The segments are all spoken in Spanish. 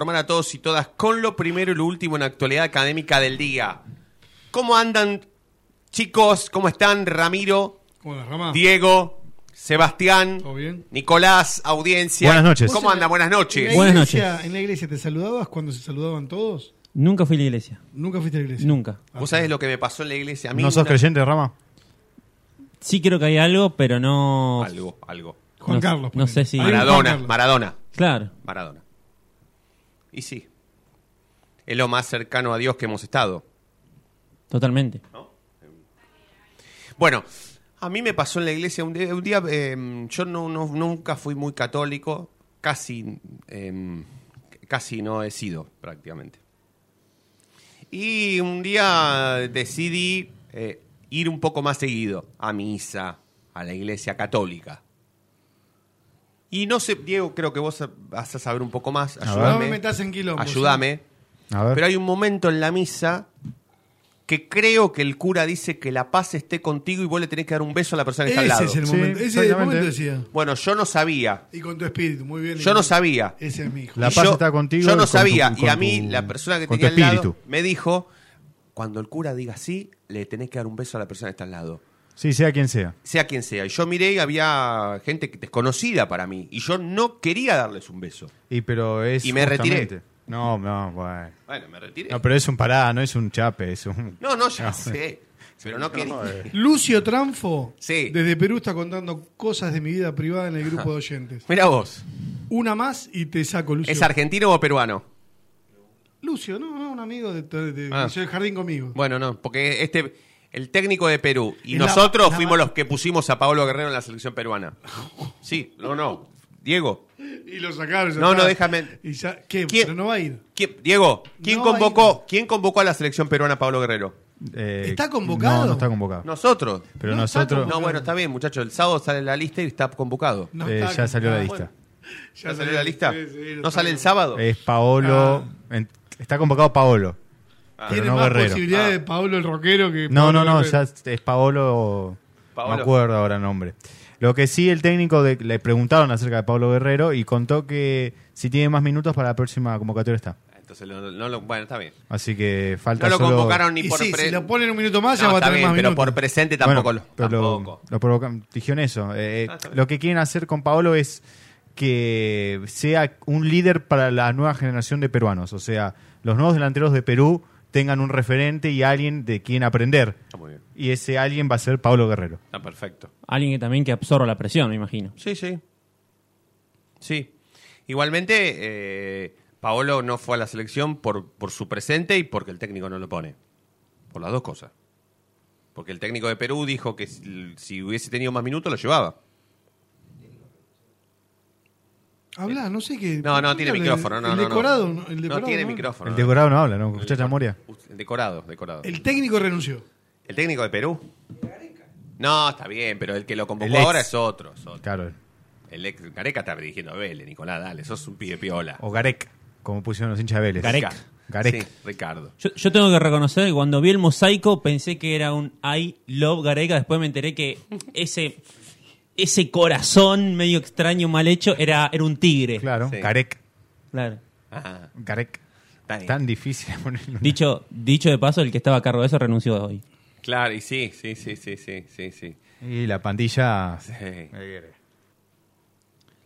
informar a todos y todas con lo primero y lo último en la actualidad académica del día. ¿Cómo andan, chicos? ¿Cómo están, Ramiro, Hola, Rama. Diego, Sebastián, ¿Todo bien? Nicolás, audiencia? Buenas noches. ¿Cómo andan? Buenas ¿En la noches. Buenas noches. ¿En la iglesia te saludabas cuando se saludaban todos? Nunca fui a la iglesia. Nunca fuiste a la iglesia. Nunca. ¿Vos sabés lo que me pasó en la iglesia? A mí ¿No sos una- creyente, Rama? Sí creo que hay algo, pero no... Algo, algo. Juan no, Carlos. No ponele. sé si... Hay un Juan Maradona, Carlos. Maradona, Claro. Maradona. Y sí. Es lo más cercano a Dios que hemos estado. Totalmente. Bueno, a mí me pasó en la iglesia un día, un día, eh, yo no, no- nunca fui muy católico, casi, eh, casi no he sido prácticamente. Y un día decidí eh, ir un poco más seguido a misa, a la iglesia católica. Y no sé, Diego, creo que vos vas a saber un poco más. Ayúdame. No me metas en quilombo, Ayúdame. A ver. Pero hay un momento en la misa que creo que el cura dice que la paz esté contigo y vos le tenés que dar un beso a la persona que está al Ese lado. es el Sí, momento. Ese es el momento decía. Bueno, yo no sabía. Y con tu espíritu, muy bien. Yo no sabía. Ese es mi hijo. La Y paz yo- está contigo Yo no con tu- sabía. y a mí, tu- la persona que tenía al lado me dijo: cuando el cura diga así, le tenés que dar un beso a la persona que está al lado. Sí, sea quien sea. Sea quien sea. Y yo miré y había gente que- desconocida para mí. Y yo no quería darles un beso. Y pero es Y me retiré. No, no, bueno. Bueno, me retiré. No, pero es un pará, no es un chape, es un... No, no, ya sé. Pero no quería. Lucio Tranfo, Sí. desde Perú, está contando cosas de mi vida privada en el grupo de oyentes. Mira vos. Una más y te saco, Lucio. ¿Es argentino o peruano? Lucio, no, no, un amigo de, de, de- Ah. jardín conmigo. Bueno, no, porque este, el técnico de Perú y nosotros la- fuimos los que pusimos a Pablo Guerrero en la selección peruana. Sí, no, no. Diego, Y lo sacaron. ya No, está. no, déjame. Y ya, ¿Qué? ¿Quién? Pero no va a ir. ¿quién- Diego, ¿quién No, convocó, ¿quién convocó a la selección peruana a Pablo Guerrero? eh, ¿Está convocado? No, no está convocado. Nosotros. Pero No nosotros... No, bueno, está bien, muchachos. El sábado sale la lista y está convocado. No eh, está ya salió la lista. ¿Ya salió la lista? Sí, sí, ¿No sale el sábado? Es Paolo... en- está convocado Paolo. Pero Tiene no más Guerrero. posibilidades Ah. de Pablo el rockero que. No, Pablo no, no, Guerrero. ya es Paolo, Paolo. me acuerdo ahora el nombre. Lo que sí, el técnico de- le preguntaron acerca de Pablo Guerrero y contó que si tiene más minutos para la próxima convocatoria está. Entonces, no, no lo- bueno, está bien. Así que falta No lo solo... convocaron ni Y por sí, pre- si lo ponen un minuto más, ya va a tener bien, más pero minutos. por presente tampoco Bueno, lo. pero lo- tampoco. lo provocan- dijeron eso. eh, Ah, está bien. lo que quieren hacer con Paolo es que sea un líder para la nueva generación de peruanos. O sea, los nuevos delanteros de Perú tengan un referente y alguien de quien aprender. Está muy bien. Y ese alguien va a ser Pablo Guerrero. Está perfecto. Alguien que también que absorba la presión, me imagino. Sí, sí. Sí. Igualmente, eh, Paolo no fue a la selección por, por su presente y porque el técnico no lo pone. Por las dos cosas. Porque el técnico de Perú dijo que si, si hubiese tenido más minutos lo llevaba. Habla, no sé qué. No, no tiene el- micrófono. No, el no, no. decorado, ¿no? El No tiene ¿no? micrófono. El decorado no habla, ¿no? El Escuchaste a decor- Moria. El decorado, decorado. El, El técnico renunció. técnico de Perú. No, está bien, pero el que lo convocó El ahora es otro. es otro. Claro. El ex Gareca está dirigiendo a Vélez, Nicolás, dale, sos un pibe piola. O Garek, como pusieron los hinchas de Vélez. Garek. Garek. Sí, Ricardo. Yo, yo tengo que reconocer que cuando vi el mosaico pensé que era un I love Gareca. Después me enteré que ese, ese corazón medio extraño, mal hecho, era, era un tigre. Claro, Sí. Garek. Claro. Está bien. Tan difícil de ponerlo. Dicho, dicho de paso, el que estaba a cargo de eso renunció hoy. Claro, y sí, sí, sí, sí, sí, sí, sí. Y la pandilla. Sí.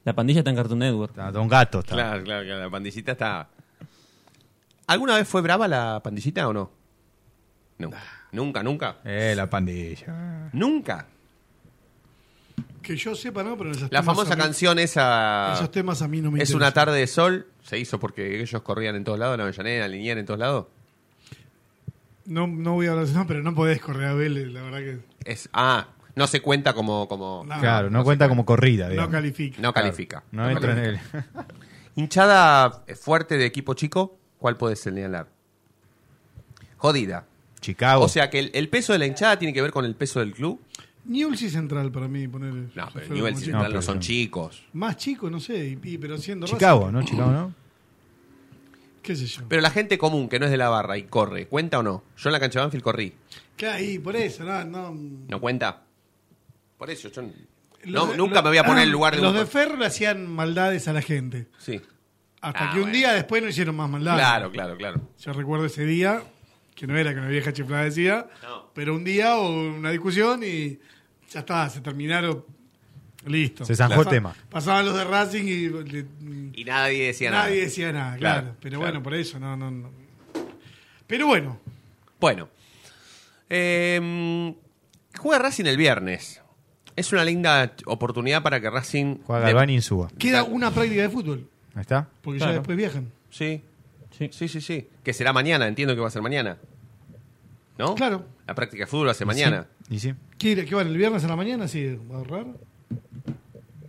La pandilla está en Cartoon Network. está Don Gato está. Claro, claro, claro, la pandillita está... ¿Alguna vez fue brava la pandillita o no? Nunca, nunca, nunca. Eh, la pandilla. Nunca. Que yo sepa, ¿no? Pero en esos La temas famosa a mí- canción esa... Esos temas a mí no me Es interesan. una tarde de sol, se hizo porque ellos corrían en todos lados, en la Avellaneda, en Liniers, en todos lados. No, no voy a hablar de eso, pero no podés correr a Vélez, la verdad que. Es, ah, no se cuenta como... como No, Claro, no, no cuenta como corrida, no califica. no califica. No entra en él. Hinchada fuerte de equipo chico, ¿cuál puede señalar? Jodida. Chicago. O sea que el, el peso de la hinchada tiene que ver con el peso del club. Newell's y Central para mí, ponerle. No, pero nivel como central No, son no. chicos. Más chico, no sé, y- y- pero siendo Chicago, Racing, ¿no? Chicago, ¿no? ¿Qué sé yo? Pero la gente común que no es de la barra y corre, ¿cuenta o no? Yo en la cancha de Banfield corrí. Claro, y por eso, no. no ¿No cuenta? Por eso yo... Los No, de- nunca los- me voy a poner en el lugar de Los un- de Ferro le hacían maldades a la gente. Sí. Hasta Ah, que un bueno. día después no hicieron más maldad. Claro, claro, claro. Yo recuerdo ese día, que no era que una vieja chiflada decía, No. pero un día hubo una discusión y ya está, se terminaron. Listo. Se zanjó el tema. Pasaban los de Racing y le- Y nadie decía nada. nadie decía nada, claro. Claro, pero claro. bueno, por eso, no, no, no. Pero bueno, Bueno. Eh, juega Racing el viernes. Es una linda oportunidad para que Racing... Juega de- Galván y Insúa. queda una práctica de fútbol, Ahí está. porque Claro. ya después viajan. Sí, Sí. sí, sí, sí. Que será mañana, entiendo que va a ser mañana. ¿No? Claro. La práctica de fútbol ser mañana. Y sí. ¿Qué, qué van el viernes a la mañana? Sí, va a ahorrar.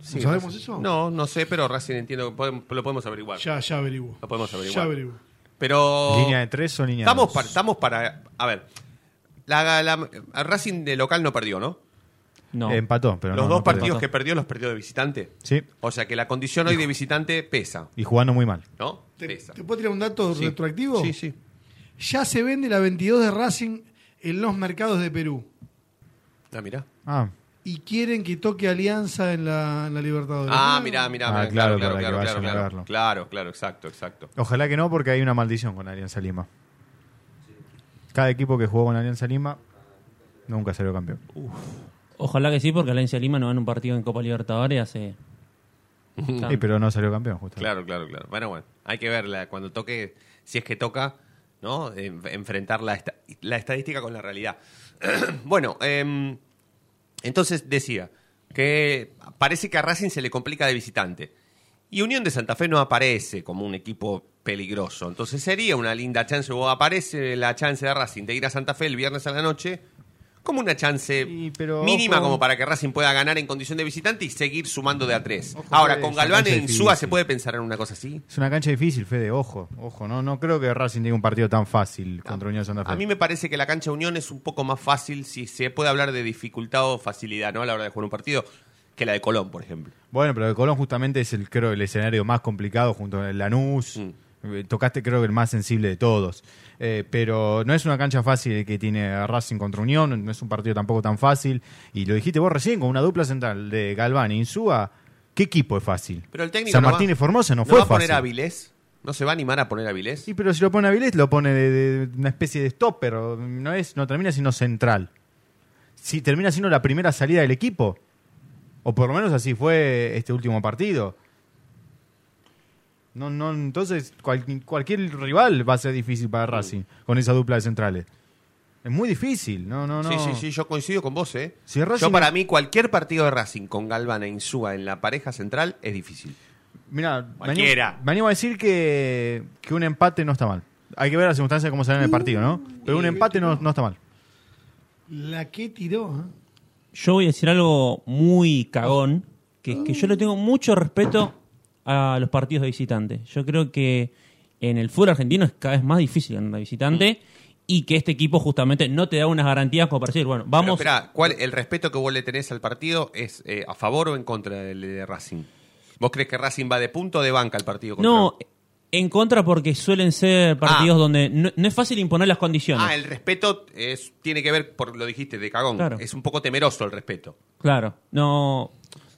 Sí, sabemos Racing- eso? No, no sé, pero Racing entiendo que podemos- lo podemos averiguar. Ya, ya averiguo. Lo podemos Ya averiguar. averiguo. Pero... ¿Línea de tres o línea de Estamos dos? para, estamos para... A ver. La, la- Racing de local no perdió, ¿no? No. Empató, pero los no, dos no perdió. partidos que perdió los perdió de visitante. Sí, O sea que la condición hoy de visitante pesa, y jugando muy mal. ¿no? ¿Te, Pesa. te puedo tirar un dato Sí. retroactivo? Sí, sí. Ya se vende la 22 de Racing en los mercados de Perú. Ah, mirá. Ah, Y quieren que toque Alianza en la, en la Libertadores. Ah, mirá, mirá, Ah, mirá, claro, claro, para claro, que vayan a claro, verlo. claro, claro, exacto, exacto. ojalá que no, porque hay una maldición con Alianza Lima. Cada equipo que jugó con Alianza Lima nunca salió campeón. Ojalá que sí, porque Alianza Lima no gana un partido en Copa Libertadores hace. Sí, pero no salió campeón, justo. Claro, claro, claro. Bueno, bueno, hay que verla cuando toque, si es que toca, ¿no? En- enfrentar la, esta- la estadística con la realidad. bueno, em, entonces decía que parece que a Racing se le complica de visitante. Y Unión de Santa Fe no aparece como un equipo peligroso. Entonces sería una linda chance, o aparece la chance de Racing de ir a Santa Fe el viernes a la noche, como una chance pero, mínima ojo. como para que Racing pueda ganar en condición de visitante y seguir sumando de a tres. Ojo Ahora, con Galván en difícil. ¿se puede pensar en una cosa así? Es una cancha difícil, Fede, ojo, ojo. No, no creo que Racing tenga un partido tan fácil contra Unión de Santa Fe. A mí me parece que la cancha Unión es un poco más fácil si se puede hablar de dificultad o facilidad, ¿no? A la hora de jugar un partido, que la de Colón, por ejemplo. Bueno, pero el Colón justamente es el, creo, el escenario más complicado junto con el Lanús. Mm. Eh, Tocaste, creo que el más sensible de todos. Eh, pero no es una cancha fácil que tiene Racing contra Unión, no es un partido tampoco tan fácil. Y lo dijiste vos recién, con una dupla central de Galván e Insúa, ¿qué equipo es fácil? Pero el técnico San no Martín va- y Formosa no, ¿No fue va a poner fácil. a Avilés? ¿No se va a animar a poner a Avilés? Sí, pero si lo pone a Vilés, lo pone de, de una especie de stopper. No, es, no termina siendo central. Si termina siendo la primera salida del equipo. O por lo menos así fue este último partido. No, no, entonces cual- cualquier rival va a ser difícil para Racing con esa dupla de centrales. Es muy difícil, no, no, no. Sí, sí, sí, yo coincido con vos, ¿eh? Si Racing yo para mí cualquier partido de Racing con Galván e Insúa en la pareja central es difícil. Mira, me me animo a decir que, que un empate no está mal. Hay que ver las circunstancias de cómo sale en el partido, ¿no? Pero un empate no, no está mal. La que tiró. ¿eh? Yo voy a decir algo muy cagón, que es que yo le tengo mucho respeto a los partidos de visitante. Yo creo que en el fútbol argentino es cada vez más difícil ganar de visitante y que este equipo justamente no te da unas garantías como para decir, bueno, vamos... Pero espera, ¿cuál, ¿el respeto que vos le tenés al partido es eh, a favor o en contra del de Racing? ¿Vos crees que Racing va de punto o de banca al partido contra no, en contra porque suelen ser partidos Ah. donde no, no es fácil imponer las condiciones. Ah, el respeto es, tiene que ver, por lo dijiste, de cagón. Claro. Es un poco temeroso el respeto. Claro, no...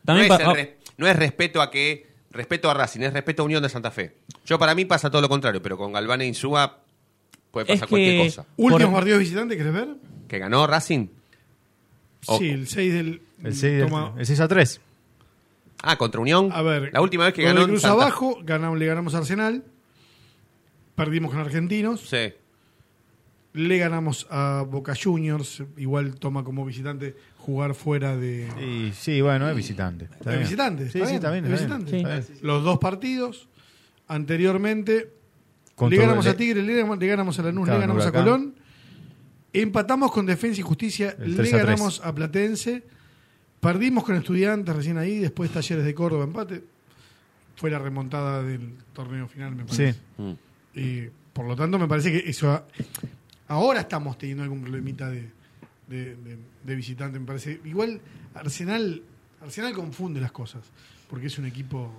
También no, es pa- no es respeto a que. Respeto a Racing, es respeto a Unión de Santa Fe. Yo, para mí, pasa todo lo contrario, pero con Galván e Insúa puede Es pasar cualquier cosa. Últimos Por- partidos visitantes, ¿querés ver? ¿Que ganó Racing? O- Sí, el 6 del. El 6, toma- el 6 a 3. Ah, contra Unión. A ver. La última vez que ganó. en Cruz Santa- abajo, ganamos, le ganamos a Arsenal. Perdimos con Argentinos. Sí. Le ganamos a Boca Juniors. Igual toma como visitante jugar fuera de. Y sí, bueno, es visitante. Bien. visitante. Sí. Los dos partidos. Anteriormente. Contra- le ganamos a Tigre, le ganamos, le ganamos a Lanús, Claro, le ganamos a. Colón. Empatamos con Defensa y Justicia, le 3 a 3. ganamos a Platense. Perdimos con Estudiantes recién ahí, después Talleres de Córdoba, empate. Fue la remontada del torneo final, me parece. Sí. Mm. Y por lo tanto, me parece que eso. Ahora estamos teniendo algún problemita de, de, de- de visitante, me parece. Igual Arsenal Arsenal confunde las cosas, porque es un equipo.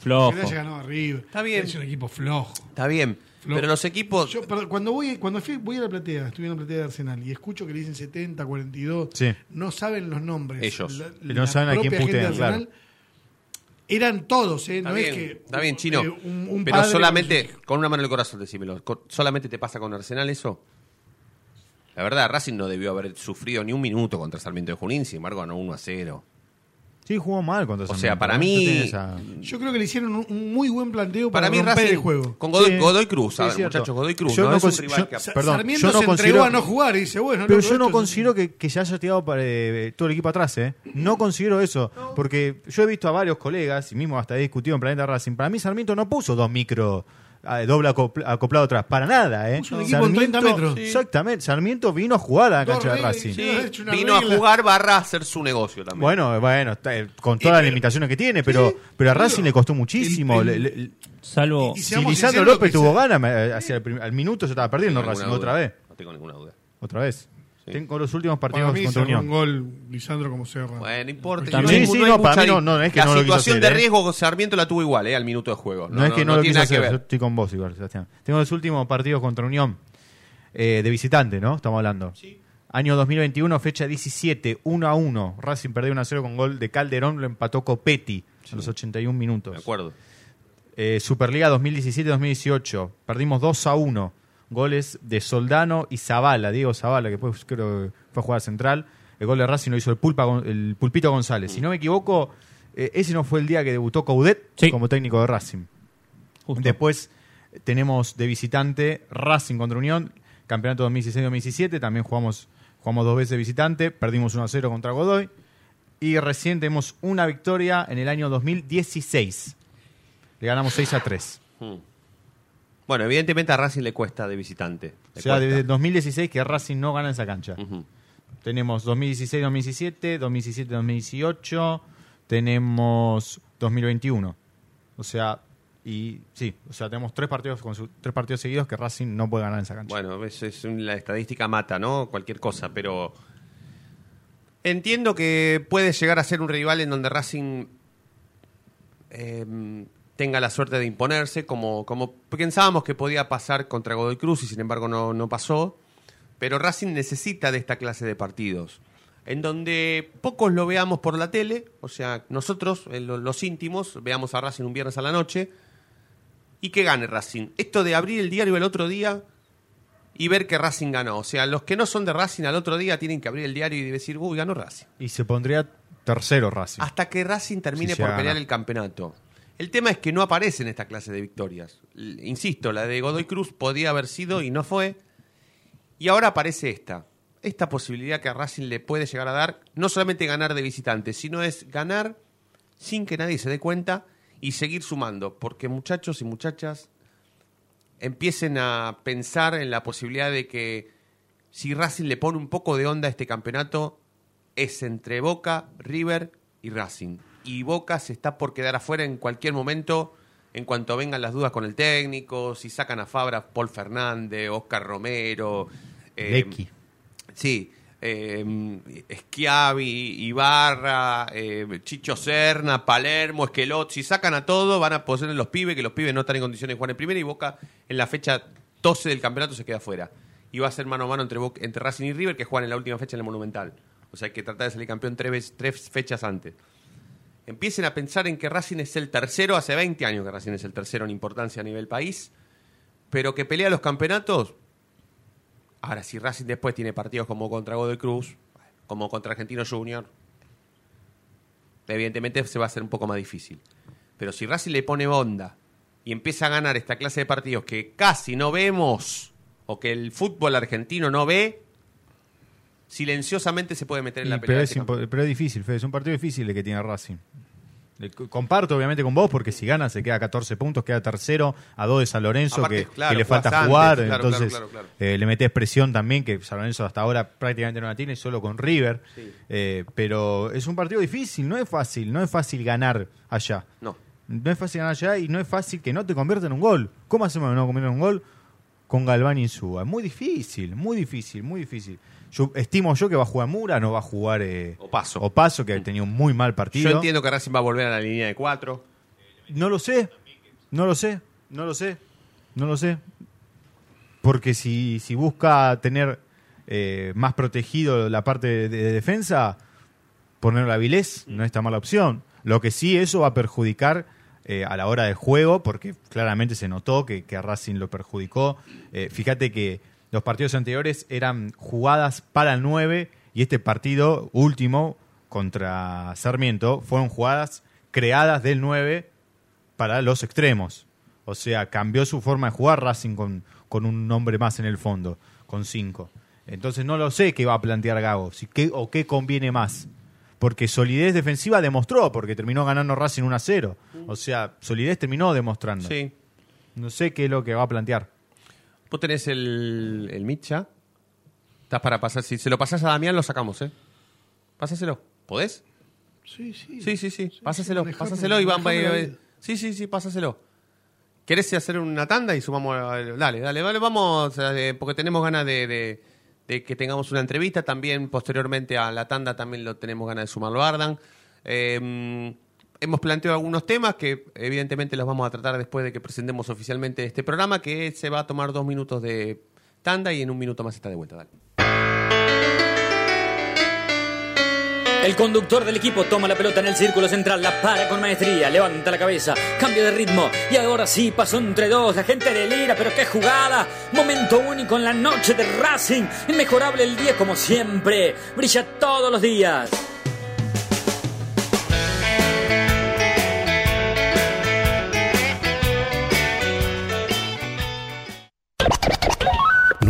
Flojo. Que ganado a River. Está bien. Es un equipo flojo. Está bien. Flo- Pero los equipos. Yo, perdón, cuando voy cuando fui, voy a la platea, estoy en la platea de Arsenal y escucho que le dicen 70, 42, Sí. no saben los nombres. Ellos. La- no la saben a quién propia gente de putean, Arsenal, eran todos, ¿eh? Está no bien, es que. está bien, chino. eh, un- un pero solamente, con sus- con una mano en el corazón, decímelo. ¿Solamente te pasa con Arsenal eso? La verdad, Racing no debió haber sufrido ni un minuto contra Sarmiento de Junín, sin embargo ganó 1 a 0. Sí, jugó mal contra O Sarmiento, sea, para mí- esa- Yo creo que le hicieron un, un muy buen planteo para, Para mí romper Racing, el juego. con Godoy, Sí. Godoy Cruz, Sí, ver, muchachos, Godoy Cruz, Yo no, no es un cons- rival yo- que... Perdón, Sarmiento yo no se considero- entregó a no jugar y dice, bueno, Pero yo no considero que, que se haya tirado para, eh, todo el equipo atrás, ¿eh? No considero eso. Porque yo he visto a varios colegas, y mismo hasta he discutido en Planeta Racing. Para mí, Sarmiento no puso dos micro doble acopl- acoplado atrás. Para nada, ¿eh? Un equipo en 30 metros. Sí. Exactamente. Sarmiento vino a jugar a la cancha de Racing. sí. Vino regla. a jugar barra a hacer su negocio también. Bueno, bueno, eh, con todas las pero- limitaciones que tiene, pero, pero a Racing le costó muchísimo. el- el- le- Salvo. Y si seamos Lisandro López tuvo ganas, me- hacia el al minuto se estaba perdiendo Racing otra vez. No tengo ninguna duda. Otra vez. Sí. Tengo los últimos Para partidos mí contra Unión. un gol Lisandro como Serra. Bueno, no importa. También- Sí, sí, no, para mí no- no, es que La no lo quiso situación hacer, de ¿eh? riesgo con Sarmiento la tuvo igual, ¿eh? Al minuto de juego. No, es que no, lo tiene quiso hacer, yo ver. estoy con vos igual, Sebastián. Tengo los últimos partidos contra Unión eh, de visitante, ¿no? Estamos hablando. Año 2021, fecha 17, 1 a 1. Racing perdió 1 a 0 con gol de Calderón, lo empató Copetti a los 81 minutos. De acuerdo. Eh, Superliga 2017-2018, perdimos 2 a 1. Goles de Soldano y Zavala, Diego Zavala, que después creo que fue a jugar central. El gol de Racing lo hizo el, Pulpa, el Pulpito González. Si no me equivoco, eh, ese no fue el día que debutó Coudet Sí. como técnico de Racing. Justo. Después eh, tenemos de visitante Racing contra Unión, campeonato 2016-2017, también jugamos, jugamos dos veces de visitante, perdimos 1 a 0 contra Godoy. Y recién tenemos una victoria en el año 2016. Le ganamos 6 a 3. Bueno, evidentemente a Racing le cuesta de visitante. O sea, cuesta. desde el 2016 que Racing no gana esa cancha. Tenemos 2016-2017, 2017-2018, tenemos 2021. O sea, y sí, o sea, tenemos tres partidos con su- tres partidos seguidos que Racing no puede ganar en esa cancha. Bueno, es, es un- la estadística mata, ¿no? Cualquier cosa, pero entiendo que puede llegar a ser un rival en donde Racing eh, tenga la suerte de imponerse, como, como pensábamos que podía pasar contra Godoy Cruz y sin embargo no, no pasó. Pero Racing necesita de esta clase de partidos, en donde pocos lo veamos por la tele, o sea, nosotros, eh, lo- los íntimos, veamos a Racing un viernes a la noche y que gane Racing. Esto de abrir el diario el otro día y ver que Racing ganó. O sea, los que no son de Racing al otro día tienen que abrir el diario y decir, uy, ganó Racing. Y se pondría tercero Racing. Hasta que Racing termine por gana. pelear el campeonato. El tema es que no aparecen esta clase de victorias. Insisto, la de Godoy Cruz podía haber sido y no fue. Y ahora aparece esta. Esta posibilidad que a Racing le puede llegar a dar, no solamente ganar de visitante, sino es ganar sin que nadie se dé cuenta y seguir sumando. Porque muchachos y muchachas empiecen a pensar en la posibilidad de que si Racing le pone un poco de onda a este campeonato, es entre Boca, River y Racing. Y Boca se está por quedar afuera en cualquier momento, en cuanto vengan las dudas con el técnico, si sacan a Fabra, Paul Fernández, Oscar Romero. eh, Lecky. Sí, eh, Schiavi, Ibarra, eh, Chicho Serna, Palermo, Esquelot, si sacan a todo van a poner los pibes, que los pibes no están en condiciones de jugar en primera y Boca en la fecha 12 del campeonato se queda fuera. Y va a ser mano a mano entre, Boca- entre Racing y River que juegan en la última fecha en el Monumental. O sea hay que tratar de salir campeón tres fechas antes. Empiecen a pensar en que Racing es el tercero, hace 20 años que Racing es el tercero en importancia a nivel país, pero que pelea los campeonatos, Ahora, si Racing después tiene partidos como contra Godoy Cruz, como contra Argentino Junior, evidentemente se va a hacer un poco más difícil. Pero si Racing le pone onda y empieza a ganar esta clase de partidos que casi no vemos o que el fútbol argentino no ve, silenciosamente se puede meter en Y- la pelea. pero, es este pero es difícil, Fede. Es un partido difícil el que tiene Racing. Comparto obviamente con vos porque si gana se queda a 14 puntos, queda tercero a 2 de San Lorenzo Aparte, que, claro, que le falta antes, jugar, claro, entonces claro, claro, eh, le metes presión también que San Lorenzo hasta ahora prácticamente no la tiene, solo con River. Sí. Eh, pero es un partido difícil, no es fácil, no es fácil ganar allá. No. No es fácil ganar allá y no es fácil que no te convierta en un gol. ¿Cómo hacemos que no convierta en un gol? Con Galván y Insúa. Muy difícil, muy difícil, muy difícil. Yo estimo yo que va a jugar Mura, no va a jugar eh, Opaso. Opaso, que ha tenido un muy mal partido. Yo entiendo que Racing va a volver a la línea de cuatro. No lo sé, no lo sé, no lo sé, no lo sé. Porque si, si busca tener eh, más protegido la parte de, de defensa, ponerlo a Vilés no es tan mala opción. Lo que sí, eso va a perjudicar eh, a la hora del juego, porque claramente se notó que, que a Racing lo perjudicó. Eh, fíjate que los partidos anteriores eran jugadas para el 9 y este partido último contra Sarmiento fueron jugadas creadas del 9 para los extremos. O sea, cambió su forma de jugar Racing con, con un nombre más en el fondo, con 5. Entonces no lo sé qué va a plantear Gago, si qué, o qué conviene más. Porque solidez defensiva demostró, porque terminó ganando Racing 1 a 0. O sea, solidez terminó demostrando. Sí. No sé qué es lo que va a plantear. Vos tenés el, el Mitcha. Estás para pasar. Si se lo pasás a Damián, lo sacamos, ¿eh? Pásaselo. ¿Podés? Sí, sí. Sí, sí, sí. Pásaselo, sí, pásaselo vida. Sí, sí, sí, pásaselo. ¿Querés hacer una tanda y sumamos? Dale, dale, dale, vamos, eh, porque tenemos ganas de, de- de que tengamos una entrevista. También, posteriormente a la tanda, también lo tenemos ganas de sumarlo a Ardan. Eh, hemos planteado algunos temas que, evidentemente, los vamos a tratar después de que presentemos oficialmente este programa, que se va a tomar dos minutos de tanda y en un minuto más está de vuelta. El conductor del equipo toma la pelota en el círculo central, la para con maestría, levanta la cabeza, cambio de ritmo y ahora sí pasó entre dos, la gente delira, pero qué jugada, momento único en la noche de Racing, inmejorable el día como siempre, brilla todos los días.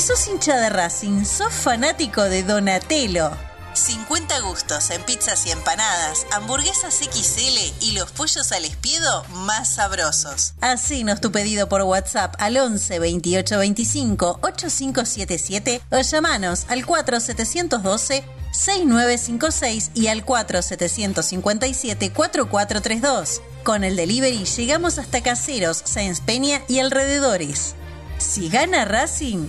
Si sos hincha de Racing, sos fanático de Donatello. 50 gustos en pizzas y empanadas, hamburguesas XL y los pollos al espiedo más sabrosos. Hacenos tu pedido por WhatsApp al 11 28 25 8577 o llamanos al 4712 6956 y al 4757 4432. Con el delivery llegamos hasta Caseros, Sáenz Peña y alrededores. Si gana Racing,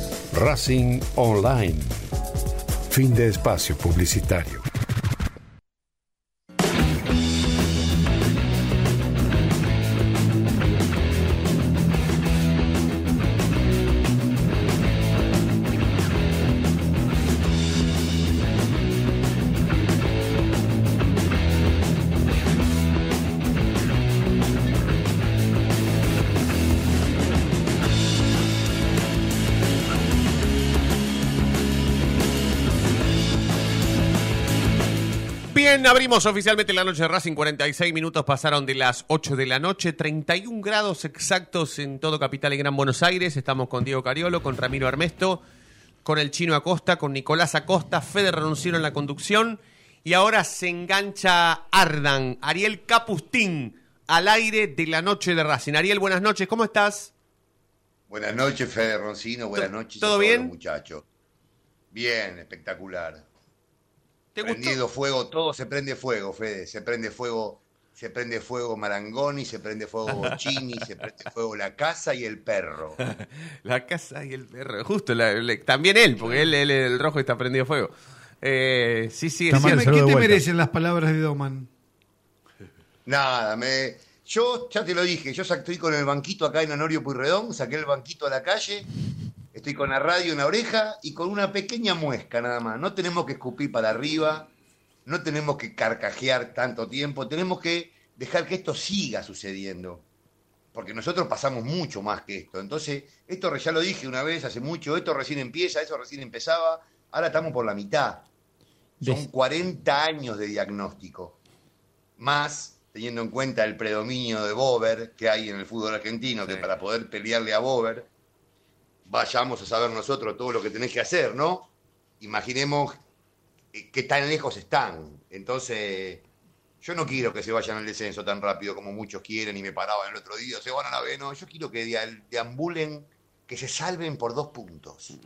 Racing Online. Fin de espacio publicitario. Abrimos oficialmente la noche de Racing. 46 minutos pasaron de las 8 de la noche. 31 grados exactos en todo Capital y Gran Buenos Aires. Estamos con Diego Cariolo, con Ramiro Armesto, con el Chino Acosta, con Nicolás Acosta. Fede renunció en la conducción. Y ahora se engancha Ardan, Ariel Capustín, al aire de la noche de Racing. Ariel, buenas noches, ¿cómo estás? Buenas noches, Fede Roncino. Buenas ¿To- noches. todo a todos bien? muchachos. Bien, espectacular. ¿Te gustó? Prendido fuego, todo se prende fuego, Fede. Se prende fuego, se prende fuego Marangoni, se prende fuego Bocini, se prende fuego la casa y el perro. La casa y el perro. Justo, la- también él, porque él, él, el rojo está prendido fuego. Eh, sí, sí, es. ¿Qué te vuelta. merecen las palabras de Doman? Nada, me. Yo ya te lo dije, yo estoy con el banquito acá en Honorio Puyredón, saqué el banquito a la calle, estoy con la radio en la oreja y con una pequeña muesca nada más. No tenemos que escupir para arriba, no tenemos que carcajear tanto tiempo, tenemos que dejar que esto siga sucediendo. Porque nosotros pasamos mucho más que esto. Entonces, esto ya lo dije una vez hace mucho, esto recién empieza, eso recién empezaba, ahora estamos por la mitad. Son Des- 40 años de diagnóstico. Más teniendo en cuenta el predominio de Bober que hay en el fútbol argentino, que Sí. para poder pelearle a Bober, vayamos a saber nosotros todo lo que tenés que hacer, ¿no? Imaginemos eh, qué tan lejos están. Entonces, yo no quiero que se vayan al descenso tan rápido como muchos quieren y me paraban el otro día, se van a la B, no, yo quiero que deambulen, que se salven por dos puntos.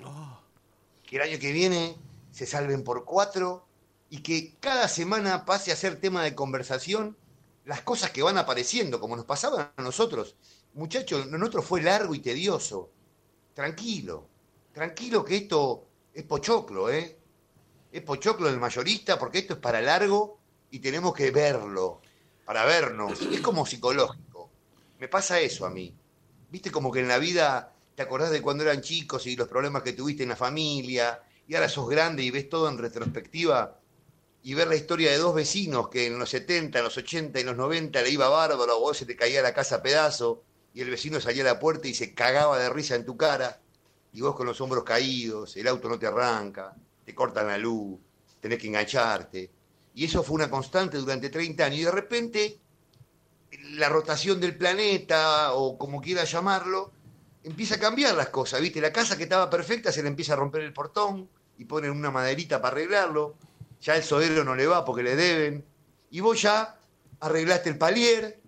Que el año que viene se salven por cuatro y que cada semana pase a ser tema de conversación las cosas que van apareciendo, como nos pasaban a nosotros. Muchachos, nuestro fue largo y tedioso. Tranquilo, tranquilo que esto es pochoclo, ¿eh? Es pochoclo del mayorista porque esto es para largo y tenemos que verlo, para vernos. Es como psicológico. Me pasa eso a mí. Viste como que en la vida te acordás de cuando eran chicos y los problemas que tuviste en la familia, y ahora sos grande y ves todo en retrospectiva, y ver la historia de dos vecinos que en los 70, en los 80 y en los 90 le iba bárbaro, a vos se te caía la casa a pedazo, y el vecino salía a la puerta y se cagaba de risa en tu cara, y vos con los hombros caídos, el auto no te arranca, te cortan la luz, tenés que engancharte. Y eso fue una constante durante 30 años, y de repente la rotación del planeta, o como quieras llamarlo, empieza a cambiar las cosas, ¿viste? La casa que estaba perfecta se le empieza a romper el portón y ponen una maderita para arreglarlo. Ya el sodero no le va porque le deben. Y vos ya arreglaste el palier,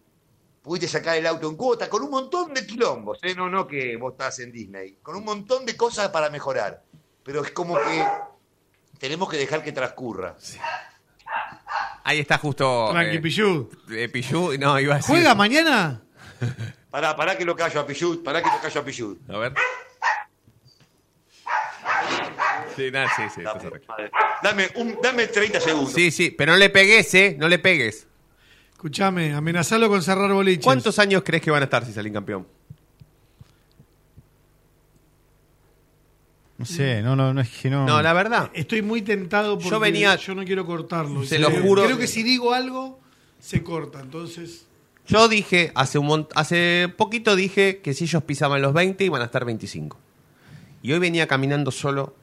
pudiste sacar el auto en cuota, con un montón de quilombos, ¿eh? No, no que vos estás en Disney, con un montón de cosas para mejorar. Pero es como que tenemos que dejar que transcurra. Ahí está justo. Tranqui, eh, Pichu. eh, Pichu, no, iba a decir. ¿Juega mañana? Pará, pará que lo callo a Pichut, pará que lo callo a Pichut. A ver. Sí, sí, sí, arregla. Dame, un, dame 30 segundos. Sí, sí, pero no le pegues, ¿eh? No le pegues. Escuchame, amenazalo con cerrar boliches. ¿Cuántos años crees que van a estar si salen campeón? No sé, no, no, no es que no. No, la verdad. Estoy muy tentado porque Yo venía- yo no quiero cortarlo. Se lo creo- juro. Creo que si digo algo, se corta. Entonces, Yo dije, hace, un mont- hace poquito dije que si ellos pisaban los 20 iban a estar 25. Y hoy venía caminando solo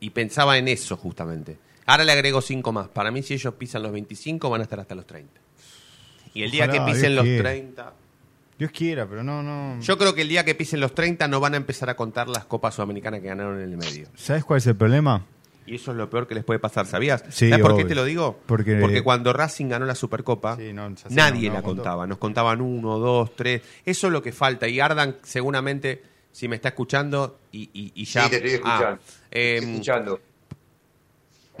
y pensaba en eso justamente. Ahora le agrego 5 más. Para mí si ellos pisan los 25 van a estar hasta los 30. Y el día Ojalá, que pisen Dios los quiera. 30... Dios quiera, pero no, no. Yo creo que el día que pisen los 30 no van a empezar a contar las copas sudamericanas que ganaron en el medio. ¿Sabes cuál es el problema? Y eso es lo peor que les puede pasar, ¿sabías? Sí, ¿Sabes por qué te lo digo? Porque- cuando Racing ganó la Supercopa, Sí, no, sé, nadie no, no la contaba. Nos contaban uno, dos, tres. Eso es lo que falta. Y Ardan seguramente si me está escuchando y, y- y ya... Sí, te estoy escuchando. Ah, Te em, estoy escuchando.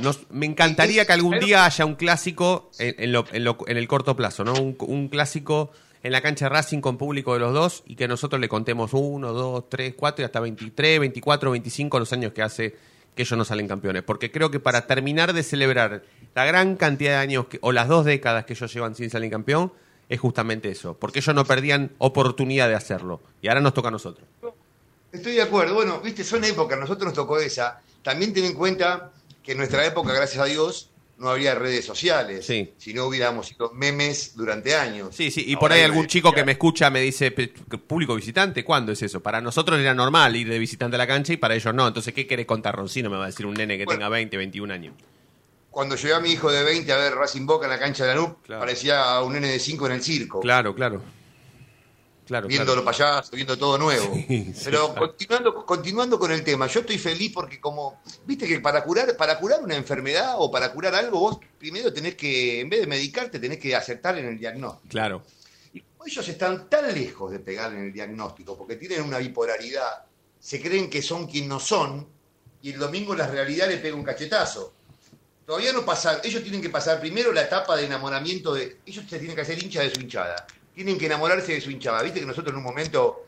Nos- me encantaría que algún día haya un clásico en, en lo- en lo- en el corto plazo, ¿no? Un, un clásico en la cancha de Racing con público de los dos y que nosotros le contemos uno, dos, tres, cuatro y hasta 23, 24, 25 los años que hace que ellos no salen campeones. Porque creo que para terminar de celebrar la gran cantidad de años que- o las dos décadas que ellos llevan sin salir campeón, es justamente eso. Porque ellos no perdían oportunidad de hacerlo. Y ahora nos toca a nosotros. Estoy de acuerdo. Bueno, viste, son épocas, a nosotros nos tocó esa. También ten en cuenta que en nuestra época, gracias a Dios, no habría redes sociales. Sí. Si no hubiéramos sido memes durante años. Sí, sí, y Ahora por ahí algún chico que me escucha me dice, "Pe- público visitante, ¿cuándo es eso? Para nosotros era normal ir de visitante a la cancha y para ellos no. Entonces, ¿qué querés contar, Roncino? Me va a decir un nene que Bueno. tenga 20, 21 años. Cuando llevé a mi hijo de 20 a ver Racing Boca en la cancha de la NUP, Claro. parecía un nene de 5 en el circo. Claro, claro. Claro, viendo claro. viendo todo nuevo. Sí, sí, Pero claro. continuando, continuando con el tema, yo estoy feliz porque como, viste que para curar, para curar una enfermedad o para curar algo, vos primero tenés que, en vez de medicarte, tenés que acertar en el diagnóstico. Claro. Y como ellos están tan lejos de pegar en el diagnóstico, porque tienen una bipolaridad, se creen que son quien no son, y el domingo la realidad le pega un cachetazo. Todavía no pasan, ellos tienen que pasar primero la etapa de enamoramiento de. Ellos se tienen que hacer hincha de su hinchada. Tienen que enamorarse de su hinchada. Viste que nosotros en un momento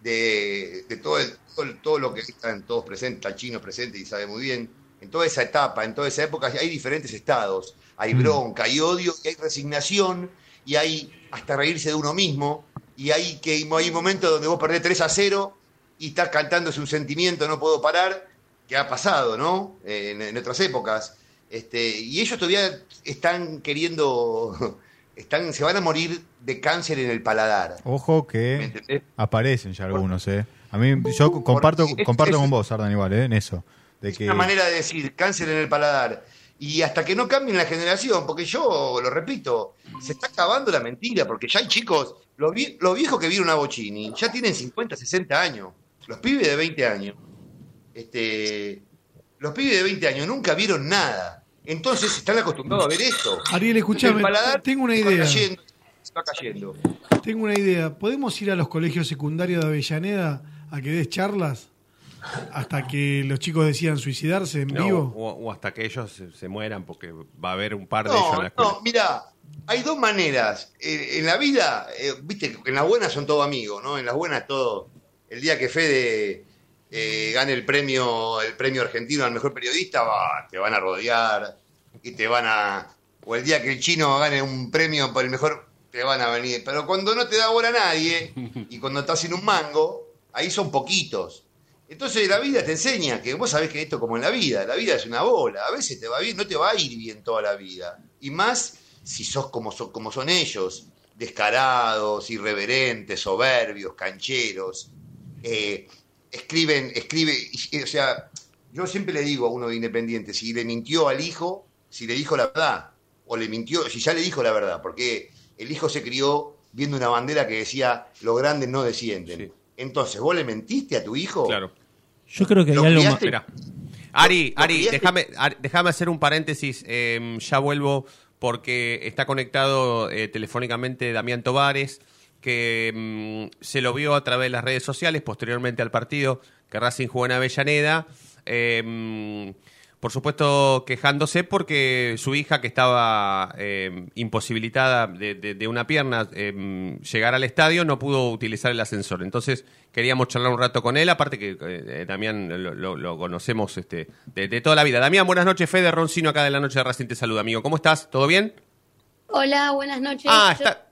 de, de todo, el- todo, el- todo lo que están todos presentes, está el chino presente y sabe muy bien, en toda esa etapa, en toda esa época, hay diferentes estados. Hay bronca, hay odio, y hay resignación, y hay hasta reírse de uno mismo, y hay, que, hay momentos donde vos perdés 3 a 0 y estás cantando es un sentimiento, no puedo parar, que ha pasado, ¿no? Eh, en, en otras épocas. Este, y ellos todavía están queriendo, están, se van a morir de cáncer en el paladar. Ojo ¿Me que aparecen ya algunos, ¿eh? A mí, yo comparto, es- comparto es- con vos, Ardan, igual, ¿eh? En eso. De Es que, una manera de decir cáncer en el paladar. Y hasta que no cambien la generación, porque yo lo repito, se está acabando la mentira, porque ya hay chicos, los, vie- los viejos que vieron a Bocini, ya tienen 50, 60 años. Los pibes de 20 años, este, los pibes de 20 años nunca vieron nada. Entonces están acostumbrados a ver esto. Ariel, escuchame, paladar tengo una se va idea. cayendo, se va cayendo. Tengo una idea. ¿Podemos ir a los colegios secundarios de Avellaneda a que des charlas hasta que los chicos decidan suicidarse en No, vivo? o, o hasta que ellos se, se mueran, porque va a haber un par de ellos en No, la escuela. no, mira, hay dos maneras. Eh, en la vida, eh, viste, que en las buenas son todos amigos, ¿no? En las buenas todo. El día que Fede eh, gane el premio, el premio argentino al mejor periodista, te van a rodear y te van a. O el día que el chino gane un premio por el mejor, te van a venir. Pero cuando no te da bola nadie y cuando estás en un mango, ahí son poquitos. Entonces la vida te enseña que vos sabés que esto como en la vida, la vida es una bola, a veces te va bien, no te va a ir bien toda la vida. Y más si sos como, son- como son ellos, descarados, irreverentes, soberbios, cancheros, eh, escriben, escribe, o sea, yo siempre le digo a uno de Independiente, si le mintió al hijo, si le dijo la verdad, o le mintió, si ya le dijo la verdad, porque el hijo se crió viendo una bandera que decía, los grandes no descienden. Sí. Entonces, ¿vos le mentiste a tu hijo? Claro. Yo creo que hay Lo algo más. Ari, Ari, déjame, Ari, déjame hacer un paréntesis. eh, ya vuelvo porque está conectado eh, telefónicamente Damián Tovares, que mm, se lo vio a través de las redes sociales posteriormente al partido que Racing jugó en Avellaneda. eh, mm, por supuesto, quejándose porque su hija, que estaba eh, imposibilitada de, de- de una pierna, eh, llegar al estadio, no pudo utilizar el ascensor. Entonces, queríamos charlar un rato con él, aparte que eh, Damián lo, lo- lo conocemos este, de, de toda la vida. Damián, buenas noches. Fede Roncino, acá de la noche de Racing, te saluda, amigo. ¿Cómo estás? ¿Todo bien? Hola, buenas noches. Ah, está-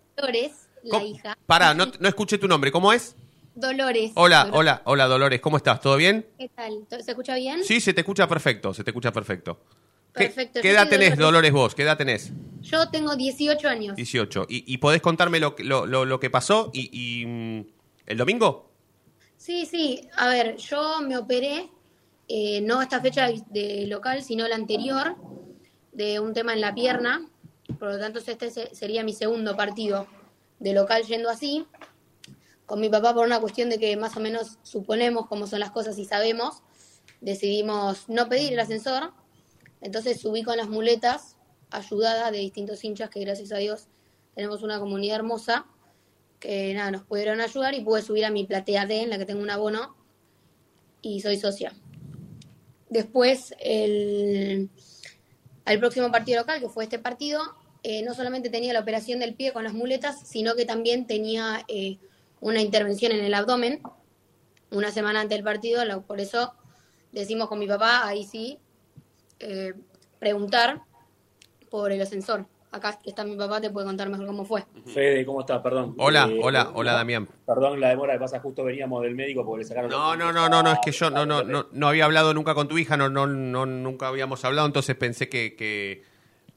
la hija. Pará, no, no escuché tu nombre. ¿Cómo es? Dolores. Hola, Dolores. hola, hola, Dolores. ¿Cómo estás? ¿Todo bien? ¿Qué tal? ¿Se escucha bien? Sí, se te escucha perfecto, se te escucha perfecto. ¿Qué, Perfecto, ¿qué yo edad tenés, Dolores. Vos? ¿Qué edad tenés? Yo tengo 18 años. 18. ¿Y, y podés contarme lo, que- lo, lo, lo que pasó y, y, mm, el domingo? Sí, sí. A ver, yo me operé, eh, no esta fecha de local, sino la anterior, de un tema en la pierna. Por lo tanto, este se- sería mi segundo partido de local yendo así. Con mi papá, por una cuestión de que más o menos suponemos cómo son las cosas y sabemos, decidimos no pedir el ascensor. Entonces subí con las muletas, ayudada de distintos hinchas, que gracias a Dios tenemos una comunidad hermosa, que nada, nos pudieron ayudar y pude subir a mi platea D en la que tengo un abono y soy socia. Después, el, al próximo partido local, que fue este partido, eh, no solamente tenía la operación del pie con las muletas, sino que también tenía eh, una intervención en el abdomen una semana antes del partido. lo- Por eso decimos con mi papá, ahí sí, eh, preguntar por el ascensor. Acá está mi papá, te puede contar mejor cómo fue. Fede, ¿cómo estás? Perdón. Hola, Eh, hola, hola Damián. Perdón la demora que pasa, justo veníamos del médico porque le sacaron... No, no, no, no, no, es que yo no, no, no, no había hablado nunca con tu hija, no, no, no, nunca habíamos hablado, entonces pensé que, que